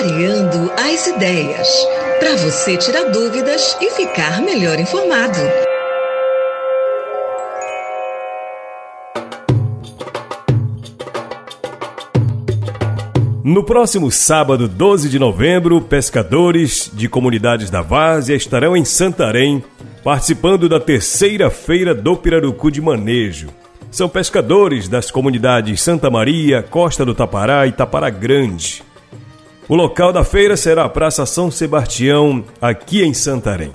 Clareando as ideias. Para você tirar dúvidas e ficar melhor informado. No próximo sábado, 12 de novembro, pescadores de comunidades da Várzea estarão em Santarém, participando da terceira feira do Pirarucu de Manejo. São pescadores das comunidades Santa Maria, Costa do Tapará e Tapará Grande. O local da feira será a Praça São Sebastião, aqui em Santarém.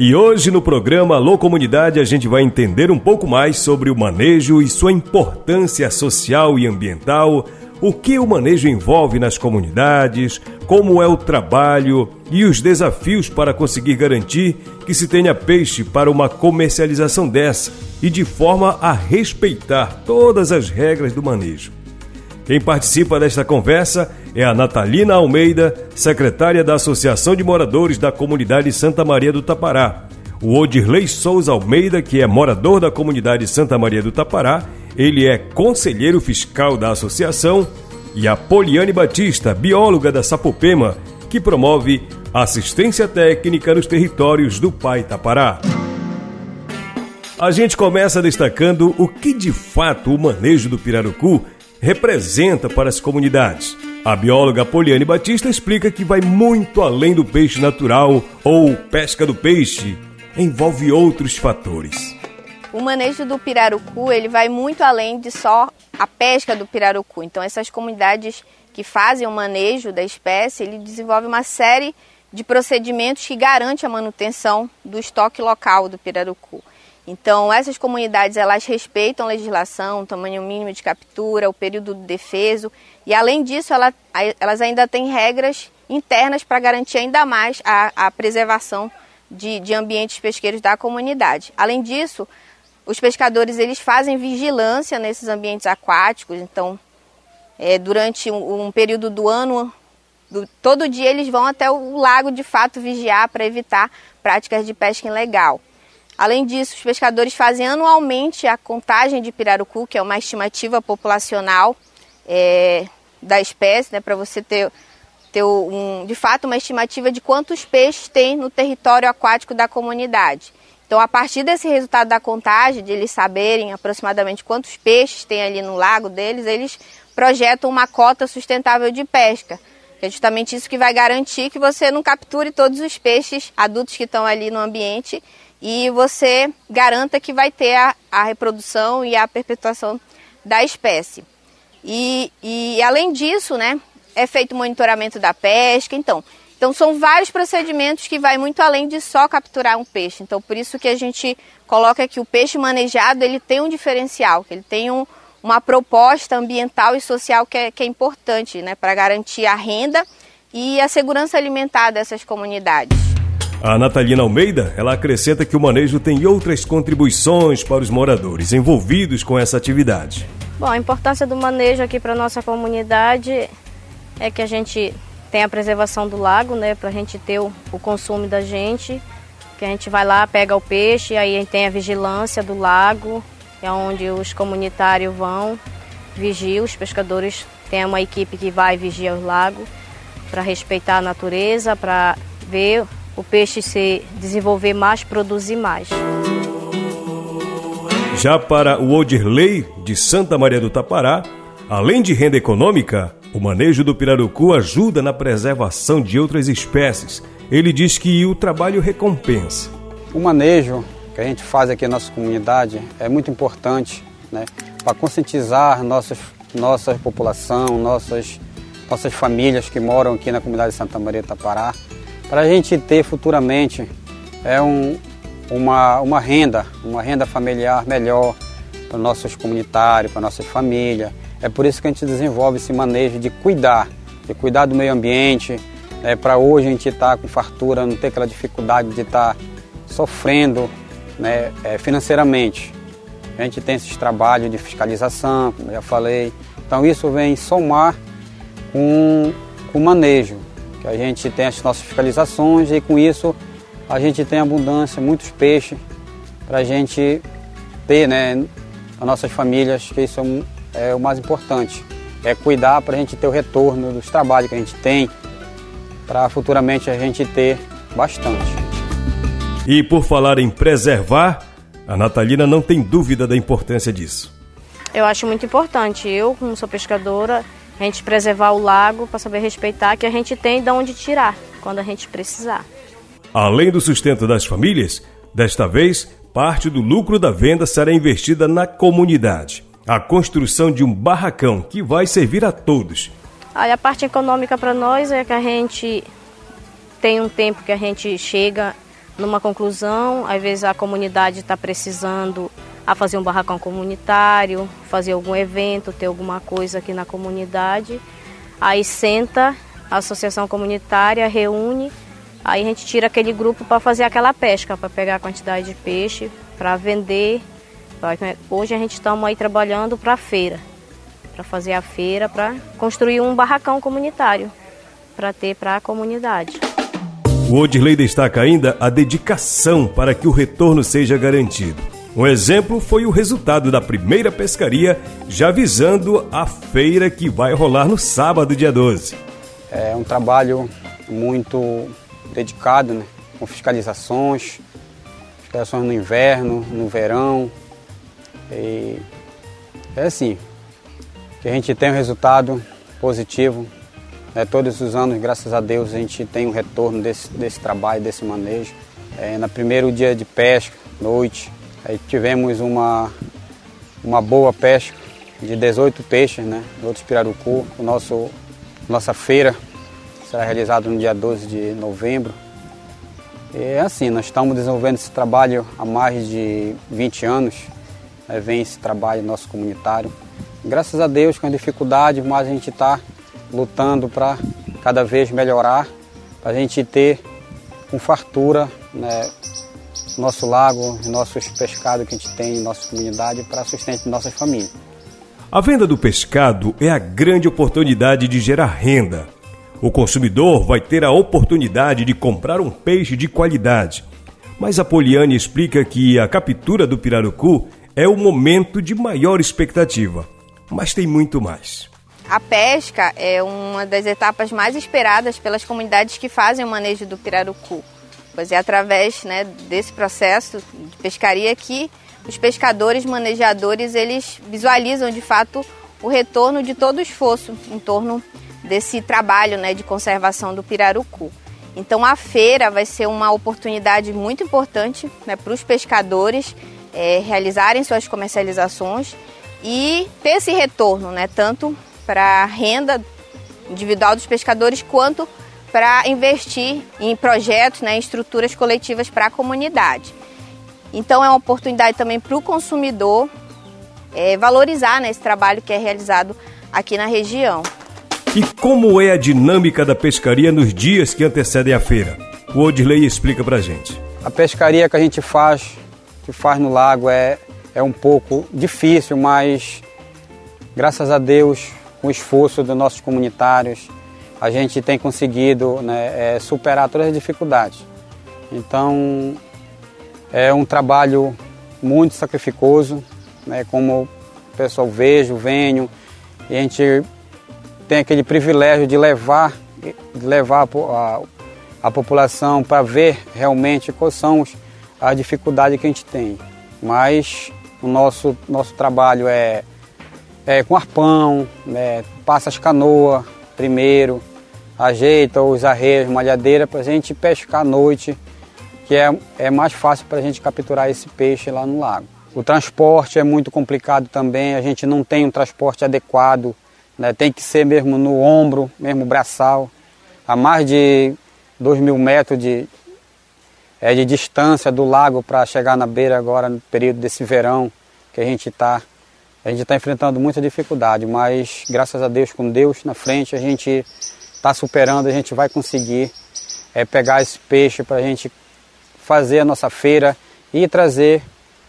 E hoje no programa Alô Comunidade a gente vai entender um pouco mais sobre o manejo e sua importância social e ambiental, o que o manejo envolve nas comunidades, como é o trabalho e os desafios para conseguir garantir que se tenha peixe para uma comercialização dessa e de forma a respeitar todas as regras do manejo. Quem participa desta conversa é a Natalina Almeida, secretária da Associação de Moradores da Comunidade Santa Maria do Tapará. O Odirley Souza Almeida, que é morador da comunidade Santa Maria do Tapará, ele é conselheiro fiscal da associação, e a Poliane Batista, bióloga da Sapopema, que promove assistência técnica nos territórios do Pai Tapará. A gente começa destacando o que de fato o manejo do pirarucu representa para as comunidades. A bióloga Poliane Batista explica que vai muito além do peixe natural ou pesca do peixe, envolve outros fatores. O manejo do pirarucu ele vai muito além de só a pesca do pirarucu. Então essas comunidades que fazem o manejo da espécie, ele desenvolve uma série de procedimentos que garante a manutenção do estoque local do pirarucu. Então, essas comunidades elas respeitam a legislação, o tamanho mínimo de captura, o período do defeso e, além disso, ela, elas ainda têm regras internas para garantir ainda mais a, a preservação de, de, ambientes pesqueiros da comunidade. Além disso, os pescadores eles fazem vigilância nesses ambientes aquáticos, então, é, durante um, um, período do ano, do, todo dia eles vão até o lago de fato vigiar para evitar práticas de pesca ilegal. Além disso, os pescadores fazem anualmente a contagem de pirarucu, que é uma estimativa populacional é, da espécie, né, para você ter, ter um, de fato uma estimativa de quantos peixes tem no território aquático da comunidade. Então, a partir desse resultado da contagem, de eles saberem aproximadamente quantos peixes tem ali no lago deles, eles projetam uma cota sustentável de pesca. Que é justamente isso que vai garantir que você não capture todos os peixes adultos que estão ali no ambiente e você garanta que vai ter a, a reprodução e a perpetuação da espécie. E, e além disso, né, é feito monitoramento da pesca, então, então são vários procedimentos que vai muito além de só capturar um peixe. Então por isso que a gente coloca que o peixe manejado ele tem um diferencial, ele tem um, uma proposta ambiental e social que é, que é importante, né, para garantir a renda e a segurança alimentar dessas comunidades. A Natalina Almeida, ela acrescenta que o manejo tem outras contribuições para os moradores envolvidos com essa atividade. Bom, a importância do manejo aqui para a nossa comunidade é que a gente tem a preservação do lago, né, para a gente ter o, o, consumo da gente, que a gente vai lá, pega o peixe, aí tem a vigilância do lago, é onde os comunitários vão, vigiam, os pescadores têm uma equipe que vai vigiar o lago para respeitar a natureza, para ver o peixe se desenvolver mais, produzir mais. Já para o Odirley de Santa Maria do Tapará, além de renda econômica, o manejo do pirarucu ajuda na preservação de outras espécies. Ele diz que o trabalho recompensa. O manejo que a gente faz aqui na nossa comunidade é muito importante né, para conscientizar nossa, nossa população, nossas, nossas famílias que moram aqui na comunidade de Santa Maria do Tapará para a gente ter futuramente é um, uma, uma renda, uma renda familiar melhor para nossos comunitários, para nossas famílias. É por isso que a gente desenvolve esse manejo de cuidar, de cuidar do meio ambiente, é, para hoje a gente estar tá com fartura, não ter aquela dificuldade de estar tá sofrendo né, é, financeiramente. A gente tem esses trabalhos de fiscalização, como já falei. Então isso vem somar com o manejo que a gente tem as nossas fiscalizações e com isso a gente tem abundância, muitos peixes para a gente ter, né, as nossas famílias, que isso é, é o mais importante. é cuidar para a gente ter o retorno dos trabalhos que a gente tem, para futuramente a gente ter bastante. E por falar em preservar, a Natalina não tem dúvida da importância disso. Eu acho muito importante. Eu, como sou pescadora, a gente preservar o lago para saber respeitar que a gente tem de onde tirar quando a gente precisar. Além do sustento das famílias, desta vez, parte do lucro da venda será investida na comunidade. A construção de um barracão que vai servir a todos. Aí a parte econômica para nós é que a gente tem um tempo que a gente chega numa conclusão, às vezes a comunidade está precisando a fazer um barracão comunitário, fazer algum evento, ter alguma coisa aqui na comunidade. Aí senta a associação comunitária, reúne, aí a gente tira aquele grupo para fazer aquela pesca, para pegar a quantidade de peixe, para vender. Hoje a gente estamos aí trabalhando para a feira, para fazer a feira, para construir um barracão comunitário, para ter para a comunidade. O Odilei destaca ainda a dedicação para que o retorno seja garantido. Um exemplo foi o resultado da primeira pescaria, já visando a feira que vai rolar no sábado, dia 12. É um trabalho muito dedicado, né? com fiscalizações, fiscalizações no inverno, no verão. E é assim, que a gente tem um resultado positivo. Né? Todos os anos, graças a Deus, a gente tem um retorno desse, desse trabalho, desse manejo. É, no primeiro dia de pesca, noite, Aí tivemos uma, uma boa pesca de 18 peixes, né? Outros pirarucu. O nosso, nossa feira será realizada no dia 12 de novembro. É assim, nós estamos desenvolvendo esse trabalho há mais de 20 anos. Né? Vem esse trabalho nosso comunitário. Graças a Deus, com dificuldade, mas a gente está lutando para cada vez melhorar, para a gente ter com fartura né, nosso lago, nossos pescados que a gente tem em nossa comunidade para sustento de nossas famílias. A venda do pescado é a grande oportunidade de gerar renda. O consumidor vai ter a oportunidade de comprar um peixe de qualidade. Mas a Poliane explica que a captura do pirarucu é o momento de maior expectativa. Mas tem muito mais. A pesca é uma das etapas mais esperadas pelas comunidades que fazem o manejo do pirarucu pois é através né, desse processo de pescaria que os pescadores, manejadores, eles visualizam de fato o retorno de todo o esforço em torno desse trabalho né, de conservação do pirarucu. Então a feira vai ser uma oportunidade muito importante né, para os pescadores é, realizarem suas comercializações e ter esse retorno, né, tanto para a renda individual dos pescadores quanto para investir em projetos, né, em estruturas coletivas para a comunidade. Então é uma oportunidade também para o consumidor é, valorizar né, esse trabalho que é realizado aqui na região. E como é a dinâmica da pescaria nos dias que antecedem a feira? O Odilei explica para a gente. A pescaria que a gente faz, que faz no lago, é, é um pouco difícil, mas graças a Deus, com o esforço dos nossos comunitários, a gente tem conseguido né, é, superar todas as dificuldades. Então, é um trabalho muito sacrificoso, né, como o pessoal vejo, venho, e a gente tem aquele privilégio de levar, de levar a, a população para ver realmente quais são as dificuldades que a gente tem. Mas o nosso, nosso trabalho é, é com arpão, né, passa as canoas primeiro, ajeita os arreios, malhadeira para a gente pescar à noite, que é, é mais fácil para a gente capturar esse peixe lá no lago. O transporte é muito complicado também, a gente não tem um transporte adequado, né? tem que ser mesmo no ombro, mesmo braçal, a mais de 2 mil metros de, é, de distância do lago para chegar na beira agora no período desse verão que a gente está. A gente está enfrentando muita dificuldade, mas graças a Deus, com Deus na frente, a gente está superando, a gente vai conseguir é, pegar esse peixe para a gente fazer a nossa feira e trazer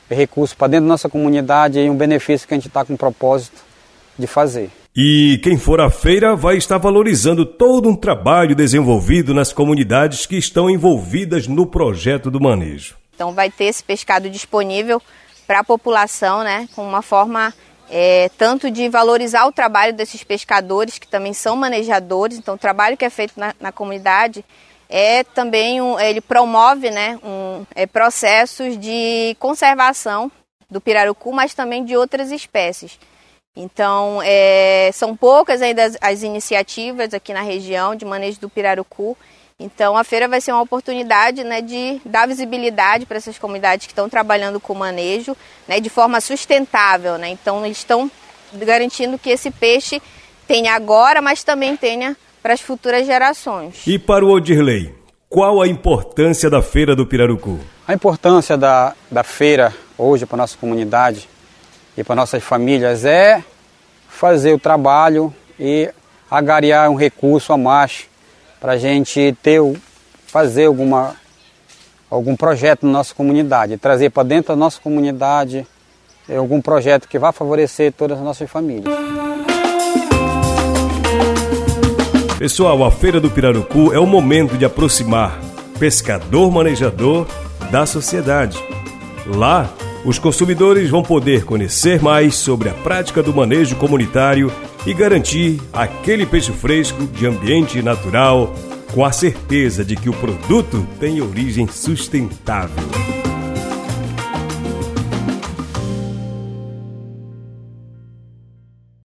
recursos para dentro da nossa comunidade e um benefício que a gente está com o propósito de fazer. E quem for à feira vai estar valorizando todo um trabalho desenvolvido nas comunidades que estão envolvidas no projeto do manejo. Então vai ter esse pescado disponível para a população, né, com uma forma é, tanto de valorizar o trabalho desses pescadores, que também são manejadores, então o trabalho que é feito na, na comunidade é também um, ele promove né, um, é, processos de conservação do pirarucu, mas também de outras espécies. Então, é, são poucas ainda as, as, iniciativas aqui na região de manejo do pirarucu. Então, a feira vai ser uma oportunidade né, de dar visibilidade para essas comunidades que estão trabalhando com manejo né, de forma sustentável. Né? Então, eles estão garantindo que esse peixe tenha agora, mas também tenha para as futuras gerações. E para o Odirley, qual a importância da Feira do Pirarucu? A importância da, da feira hoje para a nossa comunidade e para nossas famílias é fazer o trabalho e agariar um recurso a mais para a gente ter, fazer alguma, algum projeto na nossa comunidade, trazer para dentro da nossa comunidade algum projeto que vá favorecer todas as nossas famílias. Pessoal, a Feira do Pirarucu é o momento de aproximar pescador-manejador da sociedade. Lá, os consumidores vão poder conhecer mais sobre a prática do manejo comunitário e garantir aquele peixe fresco de ambiente natural, com a certeza de que o produto tem origem sustentável.